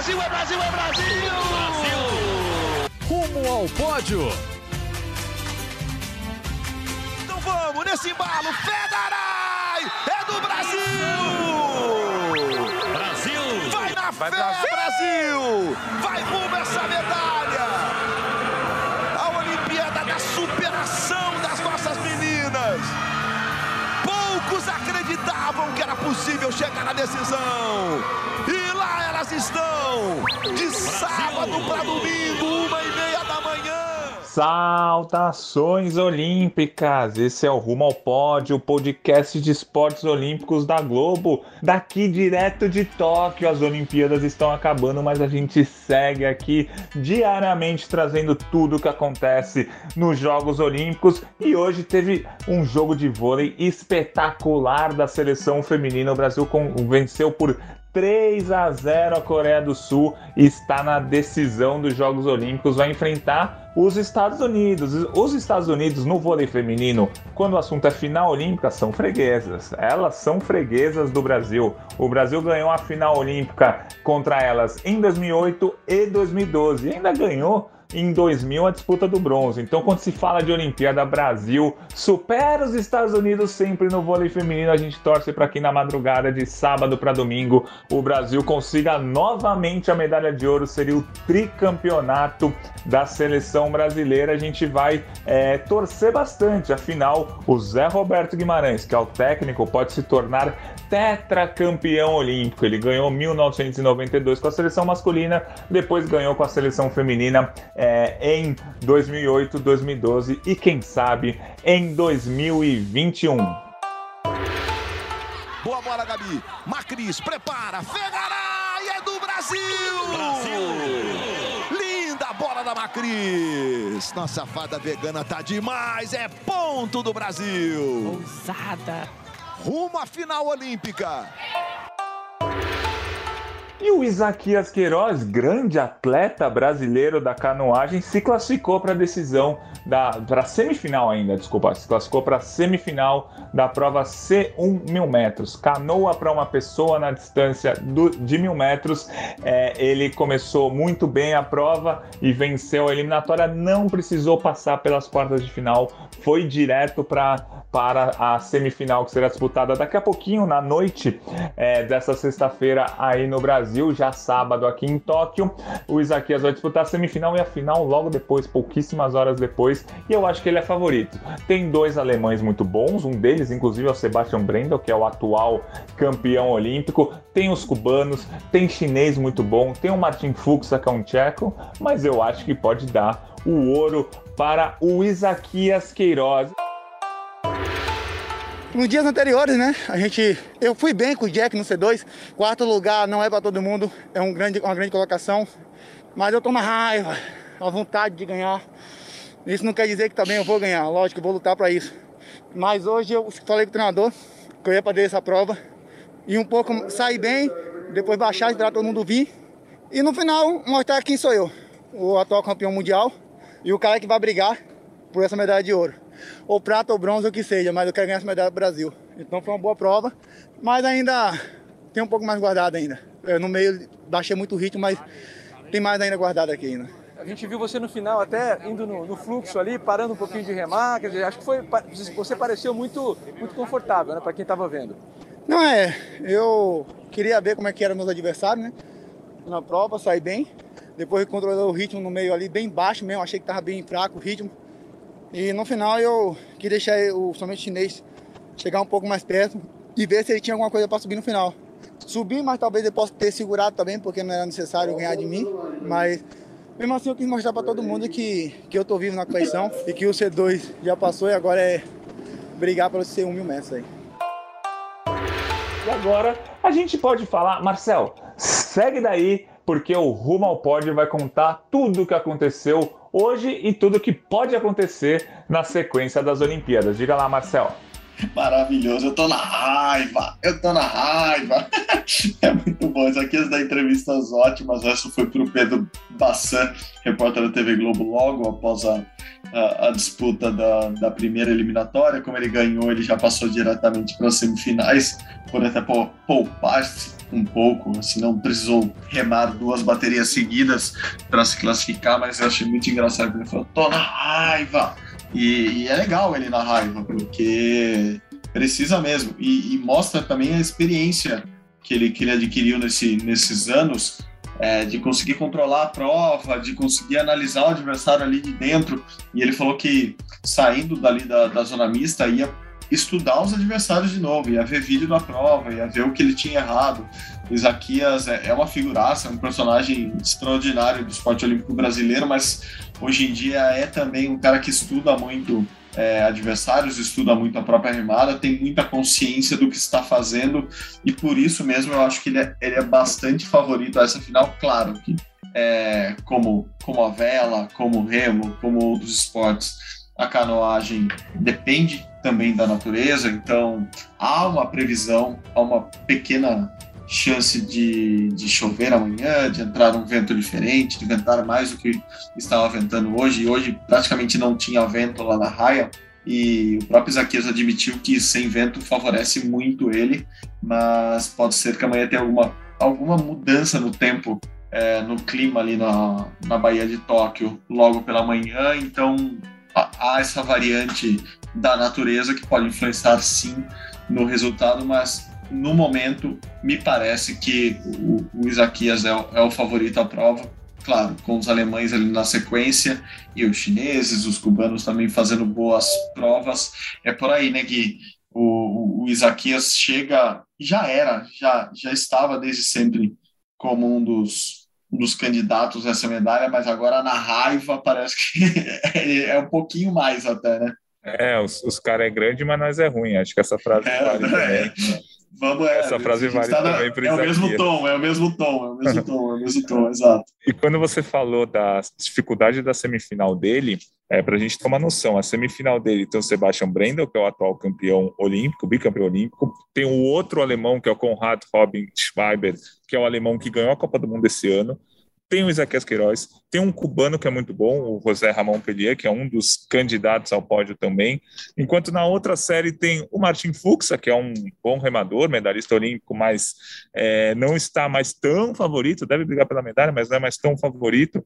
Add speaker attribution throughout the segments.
Speaker 1: Brasil, é Brasil, é Brasil! Brasil!
Speaker 2: Rumo ao pódio.
Speaker 1: Então vamos nesse embalo, Federai! É do Brasil!
Speaker 2: Brasil!
Speaker 1: Vai na Vai fé, Brasil! Brasil! Vai rumo essa medalha! Que era possível chegar na decisão! E lá elas estão! De sábado para domingo, uma e meia da manhã!
Speaker 3: Saudações Olímpicas! Esse é o Rumo ao Pódio, o podcast de esportes olímpicos da Globo. Daqui direto de Tóquio, as Olimpíadas estão acabando, mas a gente segue aqui diariamente trazendo tudo o que acontece nos Jogos Olímpicos. E hoje teve um jogo de vôlei espetacular da seleção feminina. O Brasil venceu por 3 a 0 a Coreia do Sul está na decisão dos Jogos Olímpicos, vai enfrentar os Estados Unidos. Os Estados Unidos no vôlei feminino, quando o assunto é final olímpica, são freguesas. Elas são freguesas do Brasil. O Brasil ganhou a final olímpica contra elas em 2008 e 2012 e ainda ganhou em 2000 a disputa do bronze. Então, quando se fala de Olimpíada, Brasil supera os Estados Unidos sempre no vôlei feminino. A gente torce para que na madrugada de sábado para domingo o Brasil consiga novamente a medalha de ouro. Seria o tricampeonato da seleção brasileira. A gente vai é, torcer bastante. Afinal, o Zé Roberto Guimarães, que é o técnico, pode se tornar tetracampeão olímpico. Ele ganhou 1992 com a seleção masculina, depois ganhou com a seleção feminina é, em 2008, 2012 e quem sabe em 2021.
Speaker 1: Boa bola, Gabi. Macris prepara. Fegaray é do Brasil!
Speaker 2: Brasil!
Speaker 1: Linda bola da Macris. Nossa fada vegana tá demais. É ponto do Brasil.
Speaker 4: Ousada.
Speaker 1: Rumo à final olímpica.
Speaker 3: E o Isaquias Queiroz, grande atleta brasileiro da canoagem, se classificou para a decisão da para semifinal ainda, desculpa, se classificou para a semifinal da prova C1 mil metros. Canoa para uma pessoa na distância do, de mil metros. É, ele começou muito bem a prova e venceu a eliminatória. Não precisou passar pelas quartas de final, foi direto para para a semifinal que será disputada daqui a pouquinho, na noite é, dessa sexta-feira aí no Brasil, já sábado aqui em Tóquio. O Isaquias vai disputar a semifinal e a final logo depois, pouquíssimas horas depois, e eu acho que ele é favorito. Tem dois alemães muito bons, um deles, inclusive, é o Sebastian Brendel, que é o atual campeão olímpico. Tem os cubanos, tem chinês muito bom, tem o Martin Fuchs, que é um tcheco, mas eu acho que pode dar o ouro para o Isaquias Queiroz.
Speaker 5: Nos dias anteriores, né, a gente, eu fui bem com o Jack no C2. Quarto lugar não é para todo mundo, é um grande, uma grande colocação. Mas eu tô na raiva, a vontade de ganhar. Isso não quer dizer que também eu vou ganhar, lógico, eu vou lutar para isso. Mas hoje eu falei com o treinador que eu ia fazer essa prova e um pouco sair bem, depois baixar, esperar todo mundo vir e no final mostrar quem sou eu, o atual campeão mundial e o cara que vai brigar por essa medalha de ouro ou prata ou bronze, ou o que seja, mas eu quero ganhar essa medalha do Brasil. Então foi uma boa prova, mas ainda tem um pouco mais guardado ainda. Eu, no meio baixei muito o ritmo, mas tem mais ainda guardado aqui ainda.
Speaker 6: A gente viu você no final até indo no, no, fluxo ali, parando um pouquinho de remar, quer dizer, acho que foi, você pareceu muito, muito confortável, né, para quem estava vendo.
Speaker 5: Não é, eu queria ver como é que eram meus adversários, né, na prova, saí bem, depois controlei o ritmo no meio ali, bem baixo mesmo, achei que estava bem fraco o ritmo, e no final eu queria deixar o somente chinês chegar um pouco mais perto e ver se ele tinha alguma coisa para subir no final. Subi, mas talvez ele possa ter segurado também, porque não era necessário ganhar de mim. Mas mesmo assim eu quis mostrar para todo mundo que, que eu tô vivo na coleção e que o C2 já passou e agora é brigar pelo C1 mil metros aí.
Speaker 3: E agora a gente pode falar, Marcel, segue daí, porque o Rumo ao Pódio vai contar tudo o que aconteceu hoje e tudo que pode acontecer na sequência das Olimpíadas. Diga lá, Marcel.
Speaker 7: Maravilhoso, eu tô na raiva, eu tô na raiva. É muito bom. Isso aqui é da entrevistas ótimas. Essa foi para o Pedro Bassan, repórter da TV Globo, logo após a, a, a disputa da, da, primeira eliminatória. Como ele ganhou, ele já passou diretamente para as semifinais, por até poupar um pouco, assim, não precisou remar duas baterias seguidas para se classificar, mas eu achei muito engraçado ele falou: tô na raiva! E, e é legal ele na raiva, porque precisa mesmo. E, e, mostra também a experiência que ele, que ele adquiriu nesse, nesses anos é, de conseguir controlar a prova, de conseguir analisar o adversário ali de dentro. E ele falou que saindo dali da, da zona mista ia estudar os adversários de novo, ia ver vídeo da prova, ia ver o que ele tinha errado. O Isaquias é, é uma figuraça, é um personagem extraordinário do esporte olímpico brasileiro, mas hoje em dia é também um cara que estuda muito é, adversários, estuda muito a própria remada, tem muita consciência do que está fazendo e por isso mesmo eu acho que ele é, ele é bastante favorito a essa final. Claro que é, como, como a vela, como o remo, como outros esportes, a canoagem depende também da natureza, então há uma previsão, há uma pequena chance de, de chover amanhã, de entrar um vento diferente, de ventar mais do que estava ventando hoje, e hoje praticamente não tinha vento lá na raia, e o próprio Isaquias admitiu que sem vento favorece muito ele, mas pode ser que amanhã tenha alguma, alguma mudança no tempo, é, no clima ali na, na Baía de Tóquio logo pela manhã, então há essa variante da natureza que pode influenciar sim no resultado, mas no momento me parece que o, o Isaquias é o, é o favorito à prova. Claro, com os alemães ali na sequência e os chineses, os cubanos também fazendo boas provas. É por aí, né, Gui? O, o, o Isaquias chega, já era, já, já estava desde sempre como um dos, um dos candidatos a essa medalha, mas agora na raiva parece que é um pouquinho mais até, né?
Speaker 3: É, os, os caras é grande, mas nós é ruim. Acho que essa frase é, vale é. também.
Speaker 7: Vamos, é,
Speaker 3: Essa frase vale tá também para
Speaker 7: É o mesmo tom, é o mesmo tom, é o mesmo tom, é o mesmo tom, exato.
Speaker 3: E quando você falou da dificuldade da semifinal dele, é para a gente tomar noção, a semifinal dele tem o Sebastian Brendel, que é o atual campeão olímpico, bicampeão olímpico, tem o outro alemão, que é o Konrad Robin Schweiber, que é o alemão que ganhou a Copa do Mundo esse ano, tem o Isaquias Queiroz, tem um cubano que é muito bom, o José Ramon Pelier, que é um dos candidatos ao pódio também, enquanto na outra série tem o Martin Fuxa, que é um bom remador, medalhista olímpico, mas é, não está mais tão favorito, deve brigar pela medalha, mas não é mais tão favorito,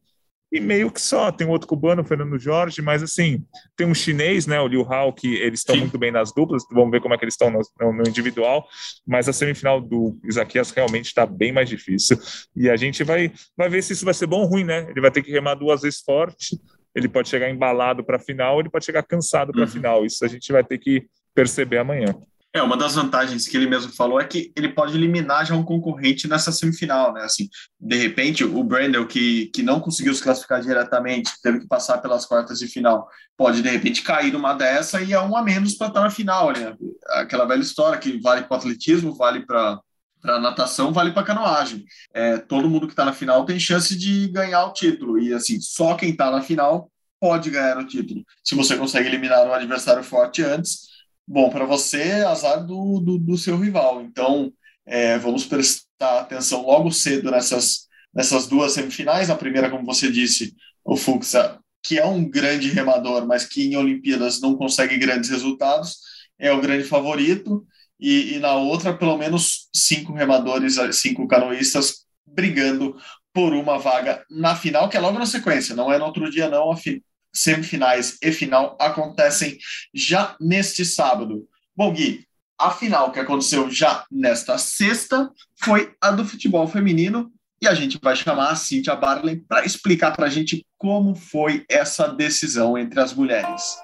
Speaker 3: e meio que só. Tem outro cubano, o Fernando Jorge, mas assim, tem um chinês, né, o Liu Hao, que eles estão muito bem nas duplas, vamos ver como é que eles estão no, no, individual, mas a semifinal do Isaquias realmente está bem mais difícil. E a gente vai, vai ver se isso vai ser bom ou ruim, né? Ele vai ter que remar duas vezes forte, ele pode chegar embalado para a final, ele pode chegar cansado para a uhum. final. Isso a gente vai ter que perceber amanhã.
Speaker 7: É, uma das vantagens que ele mesmo falou é que ele pode eliminar já um concorrente nessa semifinal, né? Assim, de repente, o Brandel, que, que não conseguiu se classificar diretamente, teve que passar pelas quartas de final, pode de repente cair numa dessa e é um a menos para estar na final, né? Aquela velha história que vale para o atletismo, vale para para natação vale para canoagem. É, todo mundo que está na final tem chance de ganhar o título e assim só quem está na final pode ganhar o título. Se você consegue eliminar um adversário forte antes, bom para você, azar do, do, do, seu rival. Então, é, vamos prestar atenção logo cedo nessas, nessas duas semifinais. A primeira, como você disse, o Fuxa, que é um grande remador, mas que em Olimpíadas não consegue grandes resultados, é o grande favorito. E, e na outra, pelo menos cinco remadores, cinco canoístas brigando por uma vaga na final, que é logo na sequência, não é no outro dia, não. A, fi, semifinais e final acontecem já neste sábado. Bom, Gui, a final que aconteceu já nesta sexta foi a do futebol feminino e a gente vai chamar a Cíntia Barley para explicar para a gente como foi essa decisão entre as mulheres.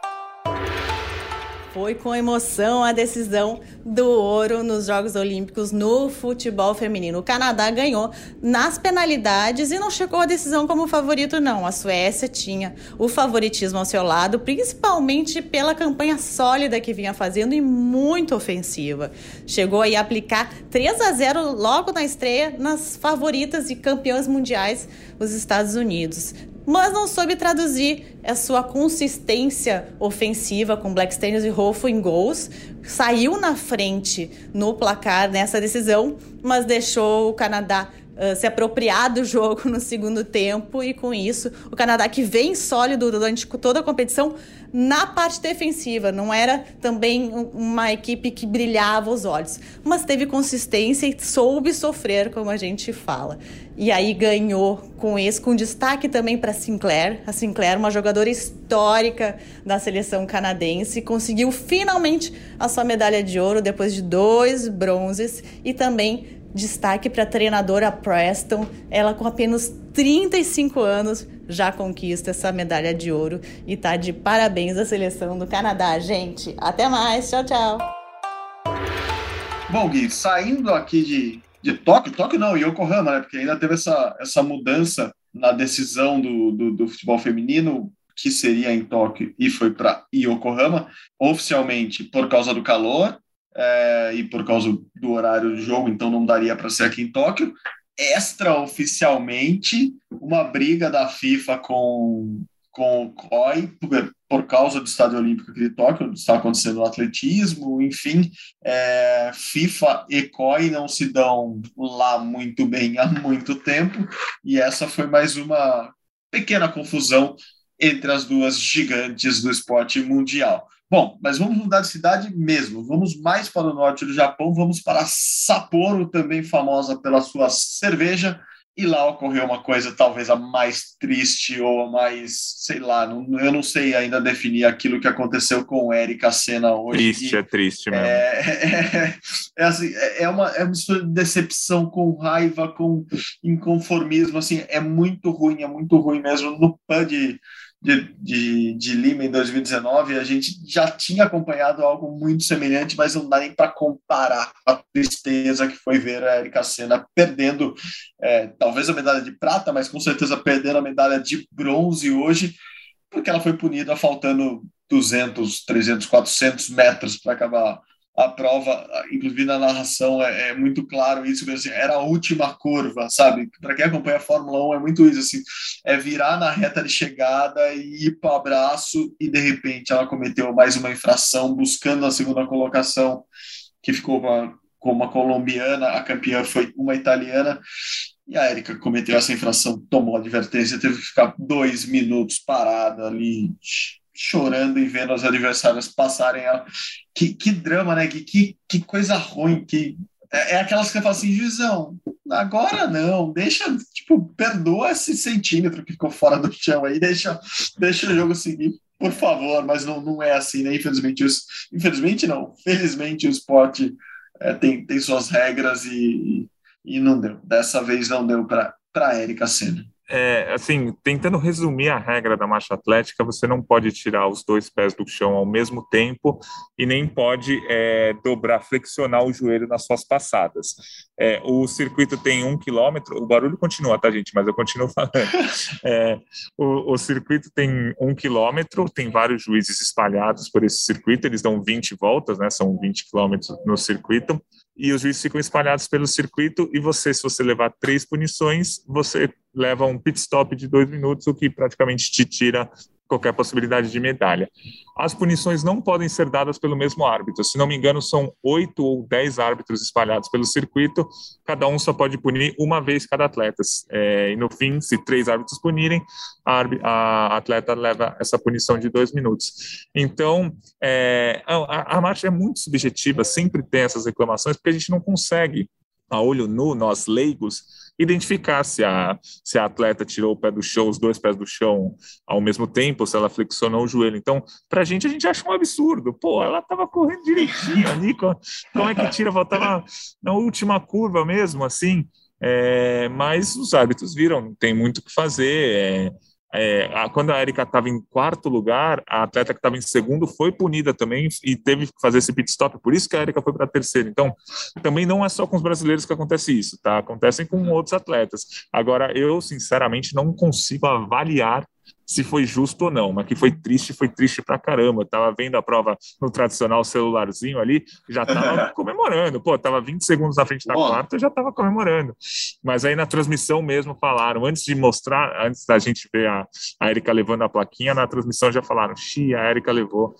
Speaker 2: Foi com emoção a decisão do ouro nos Jogos Olímpicos no futebol feminino. O Canadá ganhou nas penalidades e não chegou à decisão como favorito, não. A Suécia tinha o favoritismo ao seu lado, principalmente pela campanha sólida que vinha fazendo e muito ofensiva. Chegou aí a aplicar 3 a 0 logo na estreia nas favoritas e campeãs mundiais, os Estados Unidos mas não soube traduzir a sua consistência ofensiva com Blackstenius e Rolfo em gols. Saiu na frente no placar nessa decisão, mas deixou o Canadá uh, se apropriar do jogo no segundo tempo e com isso o Canadá que vem sólido durante toda a competição na parte defensiva, não era também uma equipe que brilhava os olhos, mas teve consistência e soube sofrer, como a gente fala. E aí ganhou com isso, com destaque também para Sinclair. A Sinclair, uma jogadora histórica da seleção canadense, conseguiu finalmente a sua medalha de ouro depois de dois bronzes e também Destaque para a treinadora Preston, ela com apenas 35 anos já conquista essa medalha de ouro e tá de parabéns à seleção do Canadá, gente. Até mais, tchau, tchau.
Speaker 7: Bom, Gui, saindo aqui de, de Tóquio, Tóquio não, Yokohama, né? Porque ainda teve essa, essa mudança na decisão do, do, do futebol feminino, que seria em Tóquio e foi para Yokohama, oficialmente por causa do calor, é, e por causa do horário do jogo, então não daria para ser aqui em Tóquio. Extraoficialmente, uma briga da FIFA com, com o COI por, causa do Estádio Olímpico aqui de Tóquio, está acontecendo no atletismo, enfim, é, FIFA e COI não se dão lá muito bem há muito tempo, e essa foi mais uma pequena confusão entre as duas gigantes do esporte mundial. Bom, mas vamos mudar de cidade mesmo. Vamos mais para o norte do Japão, vamos para Sapporo, também famosa pela sua cerveja. E lá ocorreu uma coisa talvez a mais triste ou a mais, sei lá, não, eu não sei ainda definir aquilo que aconteceu com Erika Senna hoje.
Speaker 3: Triste, é triste mesmo.
Speaker 7: É, é, é, assim, é, uma, é uma história de decepção, com raiva, com inconformismo, assim, é muito ruim, é muito ruim mesmo. No PUD de, de, de, Lima em 2019, a gente já tinha acompanhado algo muito semelhante, mas não dá nem para comparar a tristeza que foi ver a Erika Senna perdendo, é, talvez a medalha de prata, mas com certeza perdendo a medalha de bronze hoje, porque ela foi punida faltando 200, 300, 400 metros para acabar a prova, inclusive na narração, é, é muito claro isso, assim, era a última curva, sabe? Para quem acompanha a Fórmula 1 é muito isso, assim, é virar na reta de chegada e ir para abraço e de repente ela cometeu mais uma infração buscando a segunda colocação, que ficou com, com uma colombiana, a campeã foi uma italiana, e a Erika cometeu essa infração, tomou advertência, teve que ficar dois minutos parada ali, chorando e vendo os adversários passarem. A... Que, que drama, né? Que, que, que coisa ruim. Que... É, é aquelas que você fala assim, Juizão, agora não, deixa, tipo, perdoa esse centímetro que ficou fora do chão aí, deixa, deixa o jogo seguir, por favor, mas não, não é assim, né? Infelizmente, os, infelizmente não, felizmente o esporte é, tem, tem suas regras e, e não deu. Dessa vez não deu para a Érica Senna
Speaker 3: é, assim, tentando resumir a regra da marcha atlética, você não pode tirar os dois pés do chão ao mesmo tempo e nem pode é, dobrar, flexionar o joelho nas suas passadas. É, o circuito tem um quilômetro, o barulho continua, tá, gente? Mas eu continuo falando. É, o, o, circuito tem um quilômetro, tem vários juízes espalhados por esse circuito, eles dão 20 voltas, né? São 20 quilômetros no circuito e os juízes ficam espalhados pelo circuito e você, se você levar três punições, você leva um pit stop de dois minutos, o que praticamente te tira qualquer possibilidade de medalha. As punições não podem ser dadas pelo mesmo árbitro. Se não me engano, são oito ou dez árbitros espalhados pelo circuito. Cada um só pode punir uma vez cada atleta. É, e no fim, se três árbitros punirem, a, a, atleta leva essa punição de dois minutos. Então, é, a, a marcha é muito subjetiva. Sempre tem essas reclamações porque a gente não consegue a olho nu, nós leigos, identificar se a, se a atleta tirou o pé do chão, os dois pés do chão ao mesmo tempo, se ela flexionou o joelho. Então, para a gente, a gente acha um absurdo. Pô, ela estava correndo direitinho ali, como é que tira? Voltava na última curva mesmo, assim. É, mas os árbitros viram, não tem muito o que fazer. É, é, a, quando a Erika estava em quarto lugar, a atleta que estava em segundo foi punida também e teve que fazer esse pit stop. Por isso que a Erika foi para terceiro. Então, também não é só com os brasileiros que acontece isso, tá? Acontecem com outros atletas. Agora, eu sinceramente não consigo avaliar se foi justo ou não, mas que foi triste, foi triste pra caramba. Eu tava vendo a prova no tradicional celularzinho ali, já tava comemorando. Pô, tava 20 segundos na frente da Boa. quarta, eu já tava comemorando. Mas aí na transmissão mesmo falaram, antes de mostrar, antes da gente ver a, a Erika levando a plaquinha, na transmissão já falaram, xi, a Erika levou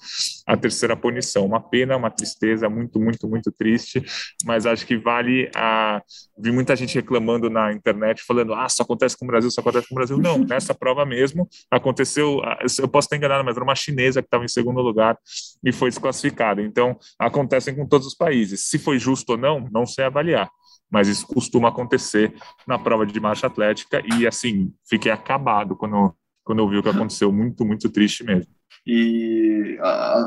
Speaker 3: a terceira punição. Uma pena, uma tristeza, muito, muito, muito triste, mas acho que vale a. Vi muita gente reclamando na internet, falando, ah, só acontece com o Brasil, só acontece com o Brasil. Não, nessa prova mesmo, aconteceu, eu posso estar enganado, mas era uma chinesa que estava em segundo lugar e foi desclassificada. Então, acontecem com todos os países. Se foi justo ou não, não sei avaliar mas isso costuma acontecer na prova de marcha atlética e assim fiquei acabado quando quando eu vi o que aconteceu muito muito triste mesmo
Speaker 7: e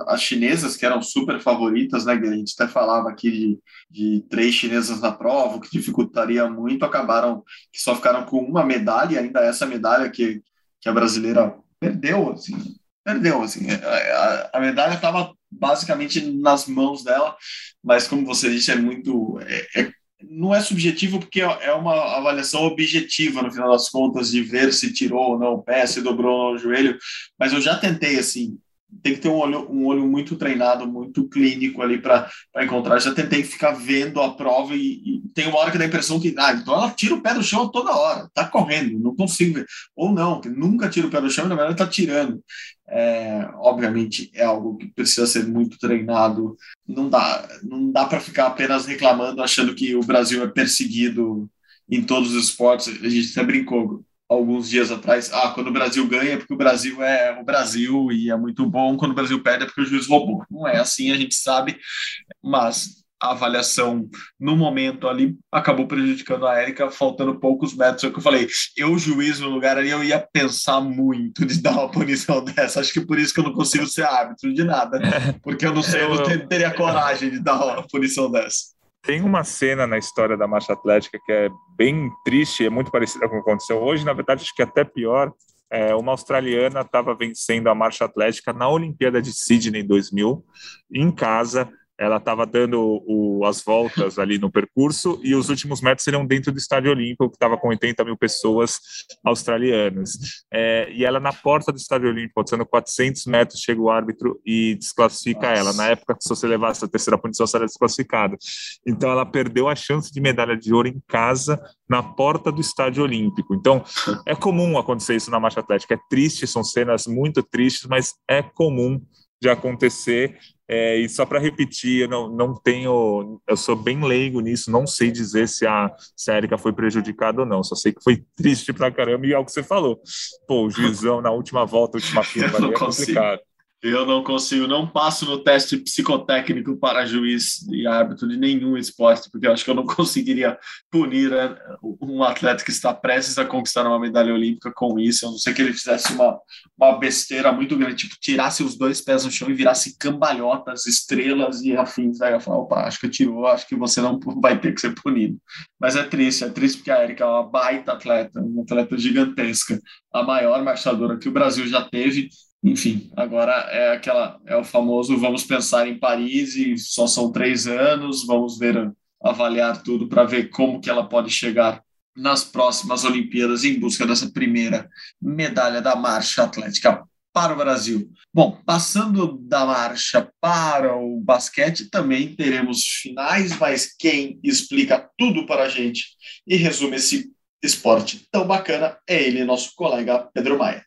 Speaker 7: as chinesas que eram super favoritas né a gente até falava aqui de, de três chinesas na prova o que dificultaria muito acabaram que só ficaram com uma medalha ainda essa medalha que que a brasileira perdeu, assim, perdeu, assim, a, a medalha estava basicamente nas mãos dela, mas como você disse, é muito, é, é, não é subjetivo porque é uma avaliação objetiva no final das contas de ver se tirou ou não o pé, se dobrou no joelho, mas eu já tentei assim tem que ter um olho, um olho muito treinado, muito clínico ali para encontrar. Já tentei ficar vendo a prova e, tem uma hora que dá a impressão que, ah, então ela tira o pé do chão toda hora, tá correndo, não consigo ver. Ou não, que nunca tira o pé do chão na verdade tá tirando. É, obviamente é algo que precisa ser muito treinado. Não dá, não dá para ficar apenas reclamando, achando que o Brasil é perseguido em todos os esportes. A gente até brincou alguns dias atrás, ah, quando o Brasil ganha é porque o Brasil é o Brasil e é muito bom, quando o Brasil perde é porque o juiz roubou. Não é assim, a gente sabe, mas a avaliação no momento ali acabou prejudicando a Érica, faltando poucos metros. É o que eu falei, eu, juiz no lugar ali, eu ia pensar muito de dar uma punição dessa. Acho que por isso que eu não consigo ser árbitro de nada, porque eu não sei, eu não teria coragem de dar uma punição dessa.
Speaker 3: Tem uma cena na história da marcha atlética que é bem triste, é muito parecida com o que aconteceu hoje, na verdade acho que é até pior. É, uma australiana estava vencendo a marcha atlética na Olimpíada de Sydney 2000 em casa ela estava dando o, as voltas ali no percurso e os últimos metros seriam dentro do Estádio Olímpico, que estava com 80 mil pessoas australianas. É, e ela na porta do Estádio Olímpico, faltando 400 metros, chega o árbitro e desclassifica Nossa. ela. Na época, se você levasse a terceira punição, seria desclassificada. Então, ela perdeu a chance de medalha de ouro em casa, na porta do Estádio Olímpico. Então, é comum acontecer isso na marcha atlética. É triste, são cenas muito tristes, mas é comum de acontecer é, e só para repetir, eu não, não tenho, eu sou bem leigo nisso, não sei dizer se a, se a Erika foi prejudicada ou não, só sei que foi triste pra caramba e é o que você falou. Pô, o juizão na última volta, última fila, é complicado.
Speaker 7: Eu não consigo, não passo no teste psicotécnico para juiz e árbitro de nenhum esporte, porque eu acho que eu não conseguiria punir né, um atleta que está prestes a conquistar uma medalha olímpica com isso, a não ser que ele fizesse uma, uma besteira muito grande, tipo, tirasse os dois pés no chão e virasse cambalhotas, estrelas e afins. Aí eu falo, opa, acho que tirou, acho que você não vai ter que ser punido. Mas é triste, é triste porque a Erika é uma baita atleta, uma atleta gigantesca, a maior marchadora que o Brasil já teve enfim, agora é aquela é o famoso vamos pensar em Paris e só são três anos, vamos ver avaliar tudo para ver como que ela pode chegar nas próximas Olimpíadas em busca dessa primeira medalha da marcha atlética para o Brasil. Bom, passando da marcha para o basquete, também teremos finais, mas quem explica tudo para a gente e resume esse esporte tão bacana é ele, nosso colega Pedro Maia.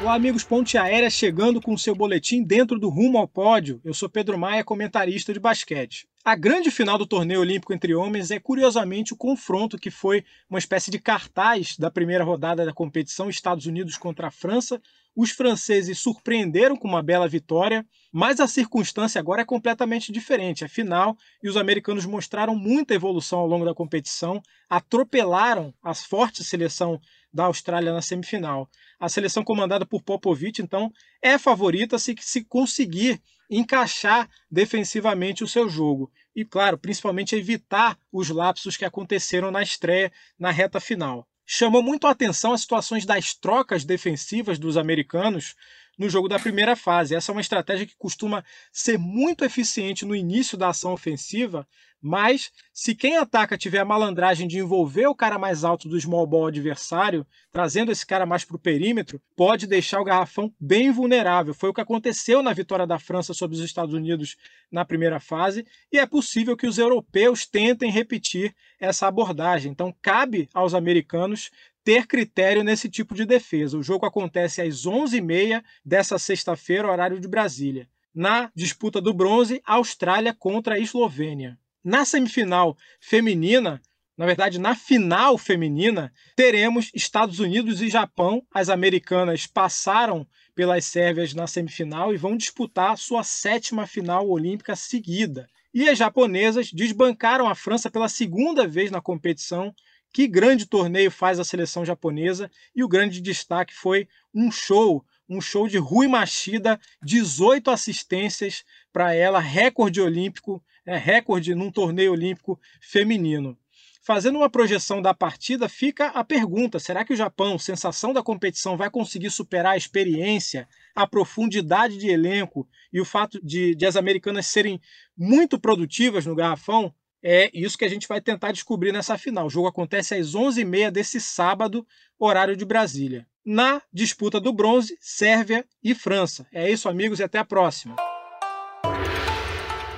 Speaker 4: Olá, amigos Ponte Aérea, chegando com o seu boletim dentro do Rumo ao Pódio. Eu sou Pedro Maia, comentarista de basquete. A grande final do torneio olímpico entre homens é curiosamente o confronto que foi uma espécie de cartaz da primeira rodada da competição Estados Unidos contra a França. Os franceses surpreenderam com uma bela vitória, mas a circunstância agora é completamente diferente. É final e os americanos mostraram muita evolução ao longo da competição, atropelaram a forte seleção da Austrália na semifinal. A seleção comandada por Popovic, então, é favorita se, se conseguir encaixar defensivamente o seu jogo. E, claro, principalmente evitar os lapsos que aconteceram na estreia, na reta final. Chamou muito a atenção as situações das trocas defensivas dos americanos no jogo da primeira fase. Essa é uma estratégia que costuma ser muito eficiente no início da ação ofensiva, mas se quem ataca tiver a malandragem de envolver o cara mais alto do small ball adversário, trazendo esse cara mais para o perímetro, pode deixar o garrafão bem vulnerável. Foi o que aconteceu na vitória da França sobre os Estados Unidos na primeira fase, e é possível que os europeus tentem repetir essa abordagem. Então, cabe aos americanos ter critério nesse tipo de defesa. O jogo acontece às 11h30 dessa sexta-feira, horário de Brasília. Na disputa do bronze, Austrália contra a Eslovênia. Na semifinal feminina, na verdade, na final feminina, teremos Estados Unidos e Japão. As americanas passaram pelas sérvias na semifinal e vão disputar sua sétima final olímpica seguida. E as japonesas desbancaram a França pela segunda vez na competição. Que grande torneio faz a seleção japonesa! E o grande destaque foi um show, um show de Rui Machida, 18 assistências para ela, recorde olímpico é, recorde num torneio olímpico feminino. Fazendo uma projeção da partida, fica a pergunta: será que o Japão, sensação da competição, vai conseguir superar a experiência, a profundidade de elenco e o fato de, de as americanas serem muito produtivas no garrafão? É isso que a gente vai tentar descobrir nessa final. O jogo acontece às 11h30 desse sábado, horário de Brasília. Na disputa do bronze, Sérvia e França. É isso, amigos, e até a próxima.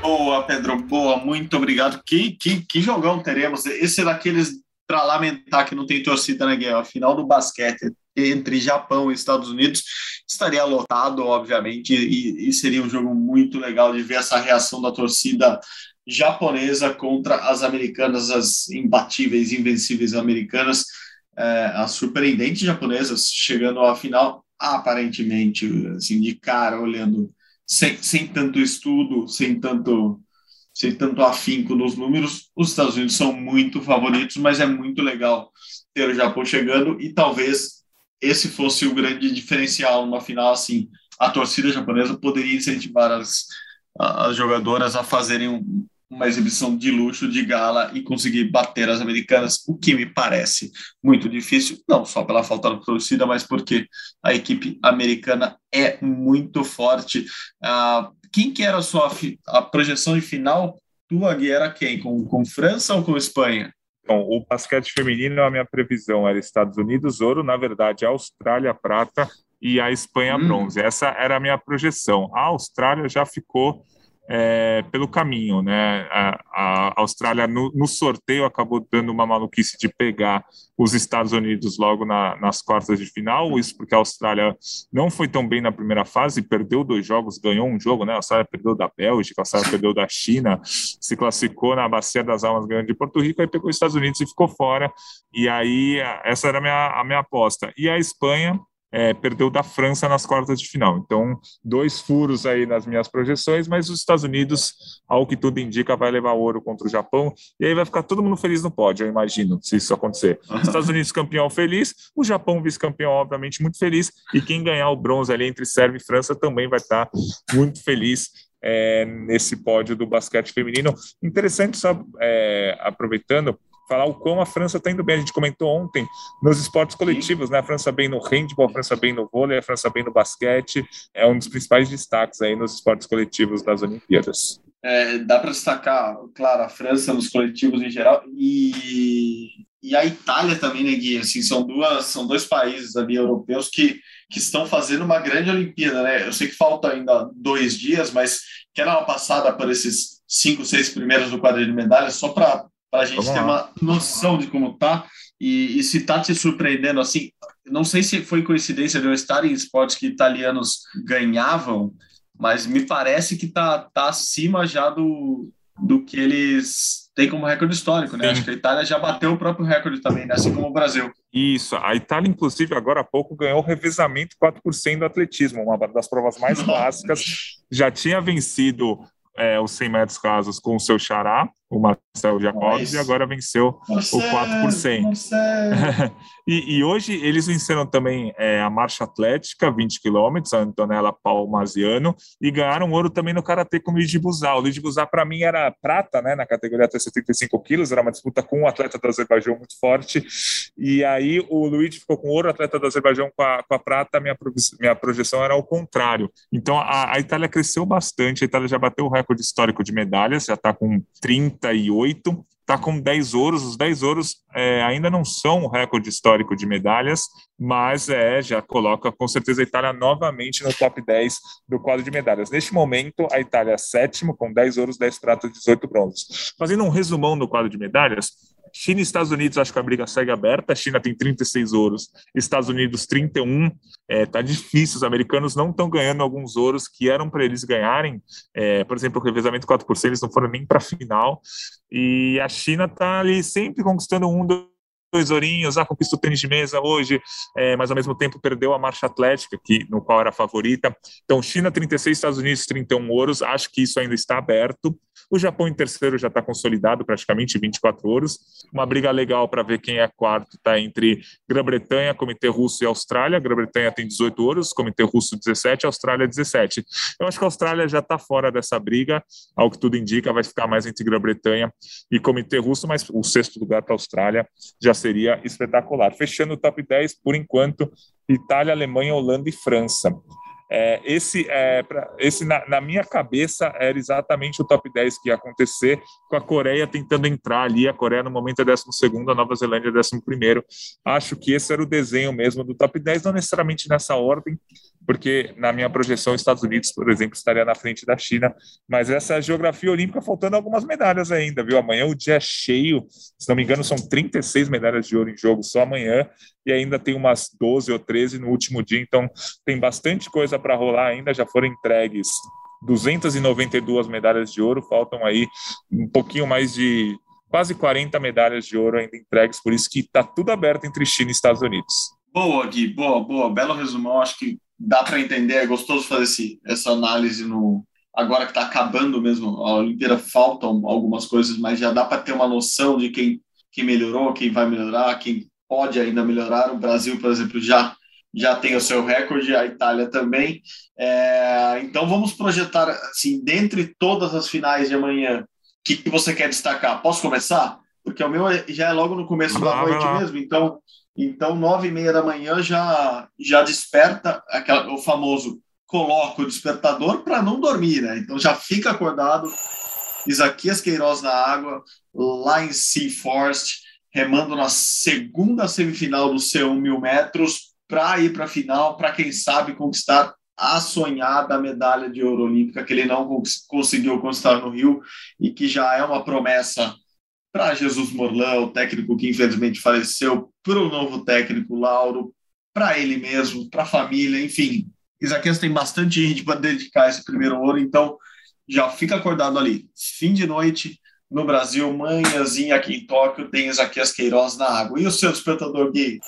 Speaker 7: Boa, Pedro, boa, muito obrigado. Que, que, que jogão teremos. Esse é daqueles para lamentar que não tem torcida na guerra. A final do basquete entre Japão e Estados Unidos estaria lotado, obviamente, e, e seria um jogo muito legal de ver essa reação da torcida japonesa contra as americanas, as imbatíveis, invencíveis americanas, é, as surpreendentes japonesas chegando à final, aparentemente, assim, de cara, olhando sem, sem tanto estudo, sem tanto, sem tanto afinco nos números, os Estados Unidos são muito favoritos, mas é muito legal ter o Japão chegando e talvez esse fosse o grande diferencial numa final assim. A torcida japonesa poderia incentivar as, as jogadoras a fazerem um, uma exibição de luxo, de gala e conseguir bater as americanas, o que me parece muito difícil, não só pela falta de torcida, mas porque a equipe americana é muito forte. Uh, quem que era a sua a projeção de final tua, Gui, era quem? Com, com França ou com Espanha?
Speaker 3: Bom, o basquete feminino, a minha previsão era Estados Unidos, ouro, na verdade, Austrália, prata e a Espanha, hum. bronze. Essa era a minha projeção. A Austrália já ficou é, pelo caminho, né? A, a Austrália no, no, sorteio acabou dando uma maluquice de pegar os Estados Unidos logo na, nas quartas de final, isso porque a Austrália não foi tão bem na primeira fase, perdeu dois jogos, ganhou um jogo, né? A Austrália perdeu da Bélgica, a Austrália perdeu da China, se classificou na Bacia das Almas ganhando de Porto Rico, aí pegou os Estados Unidos e ficou fora. E aí essa era a minha, a minha aposta. E a Espanha é, perdeu da França nas quartas de final. Então, dois furos aí nas minhas projeções, mas os Estados Unidos, ao que tudo indica, vai levar ouro contra o Japão, e aí vai ficar todo mundo feliz no pódio, eu imagino, se isso acontecer. Estados Unidos campeão feliz, o Japão vice-campeão, obviamente, muito feliz, e quem ganhar o bronze ali entre Sérvia e França também vai estar muito feliz é, nesse pódio do basquete feminino. Interessante, só é, aproveitando, falar o quão a França está indo bem. A gente comentou ontem nos esportes coletivos, né? A França bem no handball, a França bem no vôlei, a França bem no basquete. É um dos principais destaques aí nos esportes coletivos das Olimpíadas.
Speaker 7: É, dá para destacar, claro, a França nos coletivos em geral e, e a Itália também, né, Gui? Assim, são, duas, são dois países ali europeus que, que estão fazendo uma grande Olimpíada, né? Eu sei que falta ainda dois dias, mas quero uma passada por esses cinco, seis primeiros do quadro de medalhas, só para para a gente Vamos ter lá. uma noção de como tá e, e se está te surpreendendo assim. Não sei se foi coincidência de eu estar em esportes que italianos ganhavam, mas me parece que tá, tá acima já do, do que eles têm como recorde histórico, né? Sim. Acho que a Itália já bateu o próprio recorde também, né? assim como o Brasil.
Speaker 3: Isso, a Itália, inclusive, agora há pouco ganhou o revezamento 4% do atletismo, uma das provas mais clássicas. Já tinha vencido é, os 100 metros rasos com o seu xará, o Marcel Jacobs, e agora venceu Marcelo, o 4 por 100. e, e, hoje eles venceram também é, a marcha atlética, 20 quilômetros, a Antonella Palmasiano, e ganharam ouro também no Karatê com o Luigi Buzar. O Luigi Buzar, para mim, era prata, né, na categoria até 75 quilos, era uma disputa com um atleta do Azerbaijão muito forte, e aí o Luigi ficou com ouro, o atleta do Azerbaijão com a, com a prata, minha, minha projeção era ao contrário. Então, a, a Itália cresceu bastante, a Itália já bateu o recorde histórico de medalhas, já está com 38, está com 10 ouros. Os 10 ouros é, ainda não são o recorde histórico de medalhas, mas é, já coloca com certeza a Itália novamente no top 10 do quadro de medalhas. Neste momento, a Itália é sétimo, com 10 ouros, 10 pratas, 18 bronzes. Fazendo um resumão no quadro de medalhas, China e Estados Unidos, acho que a briga segue aberta. A China tem 36 ouros, Estados Unidos 31. É, tá difícil, os americanos não estão ganhando alguns ouros que eram para eles ganharem. É, por exemplo, o revezamento 4%, eles não foram nem para a final. E a China está ali sempre conquistando um, dois ourinhos, ah, conquistou o tênis de mesa hoje, é, mas ao mesmo tempo perdeu a marcha atlética, que, no qual era favorita. Então, China 36, Estados Unidos 31 ouros, acho que isso ainda está aberto. O Japão em terceiro já está consolidado, praticamente 24 ouros. Uma briga legal para ver quem é quarto está entre Grã-Bretanha, Comitê Russo e Austrália. Grã-Bretanha tem 18 ouros, Comitê Russo 17, Austrália 17. Eu acho que a Austrália já está fora dessa briga, ao que tudo indica, vai ficar mais entre Grã-Bretanha e Comitê Russo, mas o sexto lugar para a Austrália já seria espetacular. Fechando o top 10, por enquanto, Itália, Alemanha, Holanda e França. É, esse, é, pra, esse na, na, minha cabeça, era exatamente o top 10 que ia acontecer, com a Coreia tentando entrar ali. A Coreia, no momento, é 12, a Nova Zelândia é 11. Acho que esse era o desenho mesmo do top 10, não necessariamente nessa ordem, porque na minha projeção, Estados Unidos, por exemplo, estaria na frente da China. Mas essa geografia olímpica, faltando algumas medalhas ainda, viu? Amanhã o dia é cheio, se não me engano, são 36 medalhas de ouro em jogo só amanhã e ainda tem umas 12 ou 13 no último dia, então tem bastante coisa para rolar ainda, já foram entregues 292 medalhas de ouro, faltam aí um pouquinho mais de quase 40 medalhas de ouro ainda entregues, por isso que está tudo aberto entre China e Estados Unidos.
Speaker 7: Boa, Gui, boa, boa, belo resumão, acho que dá para entender, é gostoso fazer esse, essa análise no agora que está acabando mesmo a Olimpíada, faltam algumas coisas, mas já dá para ter uma noção de quem, quem melhorou, quem vai melhorar, quem pode ainda melhorar. O Brasil, por exemplo, já já tem o seu recorde, a Itália também. É, então vamos projetar assim, dentre todas as finais de amanhã, o que, que, você quer destacar? Posso começar? Porque o meu é, já é logo no começo da noite mesmo, então então nove e meia da manhã já já desperta aquela, o famoso coloca o despertador para não dormir, né? Então já fica acordado. Isaquias Queiroz na água, lá em Sea Forest, remando na segunda semifinal do C1 mil metros para ir para a final, para quem sabe conquistar a sonhada medalha de ouro olímpica que ele não conseguiu conquistar no Rio e que já é uma promessa para Jesus Morlan, o técnico que infelizmente faleceu, para o novo técnico Lauro, para ele mesmo, para a família, enfim. Isaquias tem bastante gente para dedicar esse primeiro ouro, então já fica acordado ali. Fim de noite, no Brasil, manhãzinha aqui em Tóquio, tem Isaquias Queiroz na água. E o seu despertador, Gui?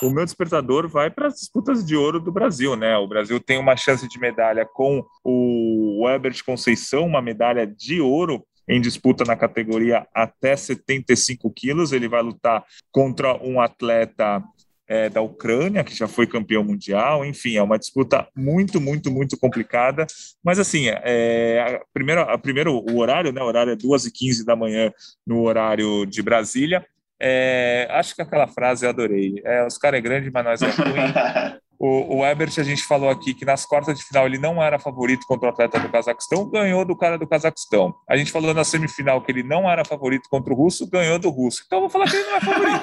Speaker 3: O meu despertador vai para as disputas de ouro do Brasil, né? O Brasil tem uma chance de medalha com o Ebert Conceição, uma medalha de ouro em disputa na categoria até 75 quilos. Ele vai lutar contra um atleta é, da Ucrânia, que já foi campeão mundial, enfim, é uma disputa muito, muito, muito complicada, mas assim, é, a primeiro, a primeiro o horário, né, o horário é 2h15 da manhã no horário de Brasília, é, acho que aquela frase eu adorei, é, os caras é grande, mas nós é ruim, O, o Ebert, a gente falou aqui que nas quartas de final ele não era favorito contra o atleta do Cazaquistão, ganhou do cara do Cazaquistão. A gente falou na semifinal que ele não era favorito contra o russo, ganhou do russo. Então eu vou falar que ele não é favorito.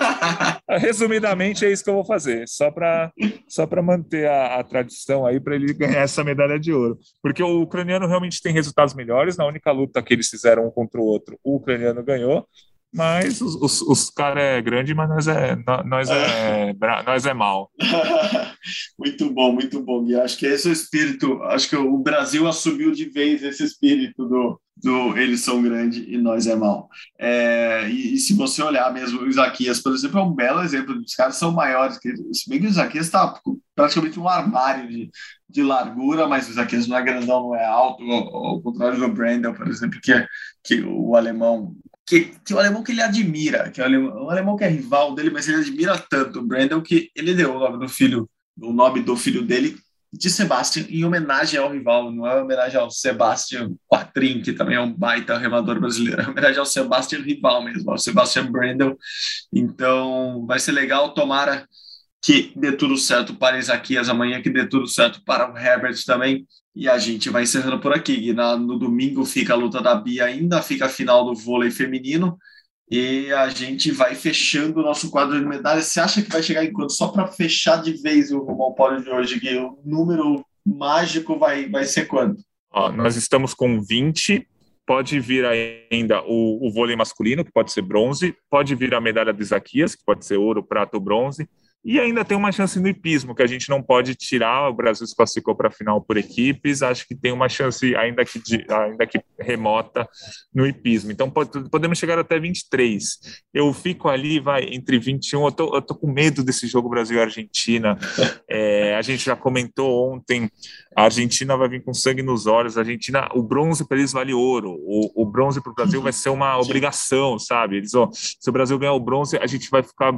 Speaker 3: Resumidamente, é isso que eu vou fazer, só para só manter a, a tradição aí, para ele ganhar essa medalha de ouro. Porque o ucraniano realmente tem resultados melhores. Na única luta que eles fizeram um contra o outro, o ucraniano ganhou mas os, os, os caras é grande, mas nós é, nós é, é. nós é mal.
Speaker 7: muito bom, muito bom. E acho que esse é o espírito. Acho que o Brasil assumiu de vez esse espírito do, do eles são grande e nós é mal. É, e, e, se você olhar mesmo, o Isaquias, por exemplo, é um belo exemplo. Os caras são maiores. Que, se bem que o Isaquias está praticamente um armário de, de largura, mas o Isaquias não é grandão, não é alto, ao, ao contrário do Brandon, por exemplo, que, é, que o alemão que, que o alemão que ele admira, que o alemão, o alemão que é rival dele, mas ele admira tanto o Brandon que ele deu o nome do filho, o nome do filho dele de Sebastian em homenagem ao rival, não é homenagem ao Sebastian Quatrin, que também é um baita remador brasileiro, é homenagem ao Sebastian rival mesmo, ao Sebastian Brandon. Então vai ser legal, tomara que dê tudo certo para Isaquias amanhã, que dê tudo certo para o Herbert também. E a gente vai encerrando por aqui. Na, no domingo fica a luta da Bia, ainda fica a final do vôlei feminino. E a gente vai fechando o nosso quadro de medalhas. Você acha que vai chegar enquanto? Só para fechar de vez o rumo pódio de hoje, Gui, o número mágico vai, vai ser quanto?
Speaker 3: Ó, nós estamos com 20. Pode vir ainda o, o vôlei masculino, que pode ser bronze. Pode vir a medalha de Isaquias, que pode ser ouro, prata ou bronze. E ainda tem uma chance no hipismo, que a gente não pode tirar. O Brasil se classificou para a final por equipes. Acho que tem uma chance, ainda que, ainda que remota, no hipismo. Então pode, podemos chegar até 23. Eu fico ali, vai, entre 21. Eu tô, eu tô com medo desse jogo Brasil-Argentina. É, a gente já comentou ontem. A Argentina vai vir com sangue nos olhos. A Argentina, o bronze para eles vale ouro. O, o bronze para o Brasil vai ser uma obrigação, sabe? Eles, ó, se o Brasil ganhar o bronze, a gente vai ficar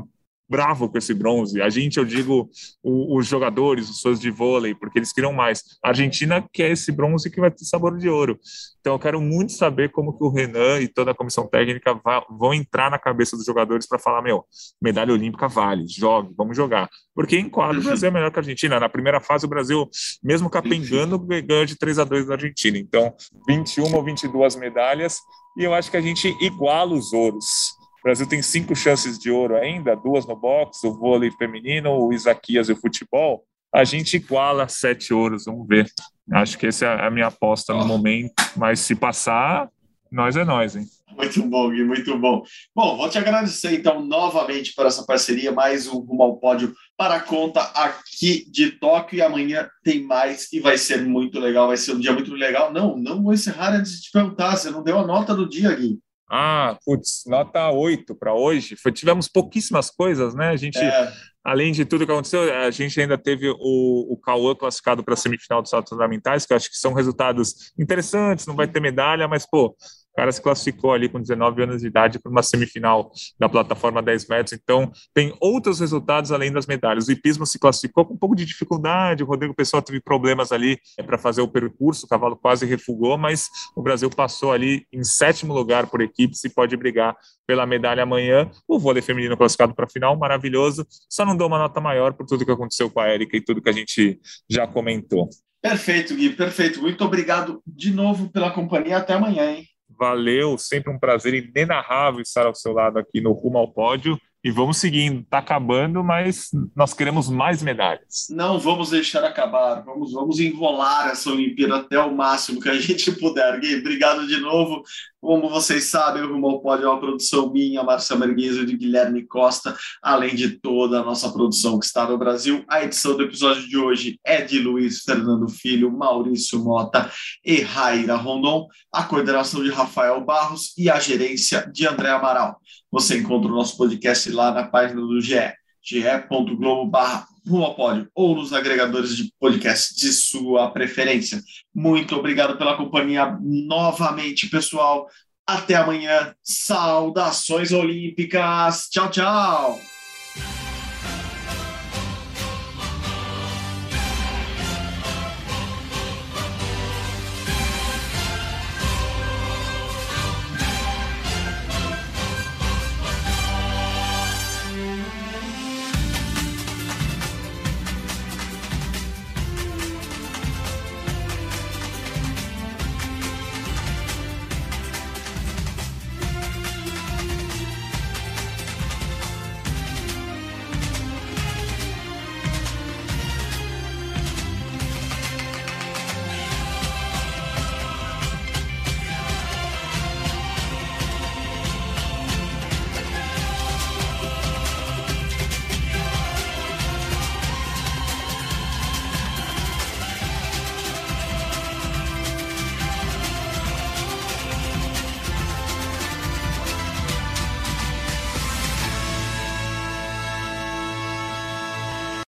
Speaker 3: bravo com esse bronze. A gente, eu digo, o, os jogadores, os fãs de vôlei, porque eles queriam mais. A Argentina quer esse bronze que vai ter sabor de ouro. Então, eu quero muito saber como que o Renan e toda a comissão técnica vai, vão entrar na cabeça dos jogadores para falar, meu, medalha olímpica vale, jogue, vamos jogar. Porque em quadro o Brasil é melhor que a Argentina. Na primeira fase, o Brasil, mesmo capengando, ganhou de 3 a 2 da Argentina. Então, 21 ou 22 medalhas, e eu acho que a gente iguala os ouros Brasil tem cinco chances de ouro ainda, duas no boxe, o vôlei feminino, o Isaquias e o futebol. A gente iguala sete ouros, vamos ver. Acho que essa é a minha aposta no momento. Mas se passar, nós é nós, hein?
Speaker 7: Muito bom, Gui, muito bom. Bom, vou te agradecer então novamente por essa parceria, mais um Rumo ao Pódio para a conta aqui de Tóquio e amanhã tem mais e vai ser muito legal, vai ser um dia muito legal. Não, não vou encerrar antes de te perguntar, você não deu a nota do dia, Gui.
Speaker 3: Ah, putz, nota 8 para hoje. Foi, tivemos pouquíssimas coisas, né? A gente, é. além de tudo que aconteceu, a gente ainda teve o, o Cauã classificado para a semifinal dos saltos fundamentais, que eu acho que são resultados interessantes, não vai ter medalha, mas, pô, cara se classificou ali com 19 anos de idade para uma semifinal da plataforma 10 metros. Então, tem outros resultados além das medalhas. O hipismo se classificou com um pouco de dificuldade. O Rodrigo Pessoa teve problemas ali é, para fazer o percurso, o cavalo quase refugou, mas o Brasil passou ali em sétimo lugar por equipe e pode brigar pela medalha amanhã. O vôlei feminino classificado para a final, maravilhoso. Só não dou uma nota maior por tudo que aconteceu com a Erika e tudo que a gente já comentou.
Speaker 7: Perfeito, Gui, perfeito. Muito obrigado de novo pela companhia. Até amanhã, hein?
Speaker 3: Valeu, sempre um prazer inenarrável estar ao seu lado aqui no Rumo ao Pódio. E vamos seguindo, está acabando, mas nós queremos mais medalhas.
Speaker 7: Não vamos deixar acabar, vamos, vamos enrolar essa Olimpíada até o máximo que a gente puder. Gui, obrigado de novo. Como vocês sabem, o Rumo ao é uma produção minha, Merguizo e de Guilherme Costa, além de toda a nossa produção que está no Brasil. A edição do episódio de hoje é de Luiz Fernando Filho, Maurício Mota e Raíra Rondon, a coordenação de Rafael Barros e a gerência de André Amaral. Você encontra o nosso podcast lá na página do GE, ge.globo ou nos agregadores de podcast de sua preferência. Muito obrigado pela companhia novamente, pessoal. Até amanhã. Saudações olímpicas. Tchau, tchau.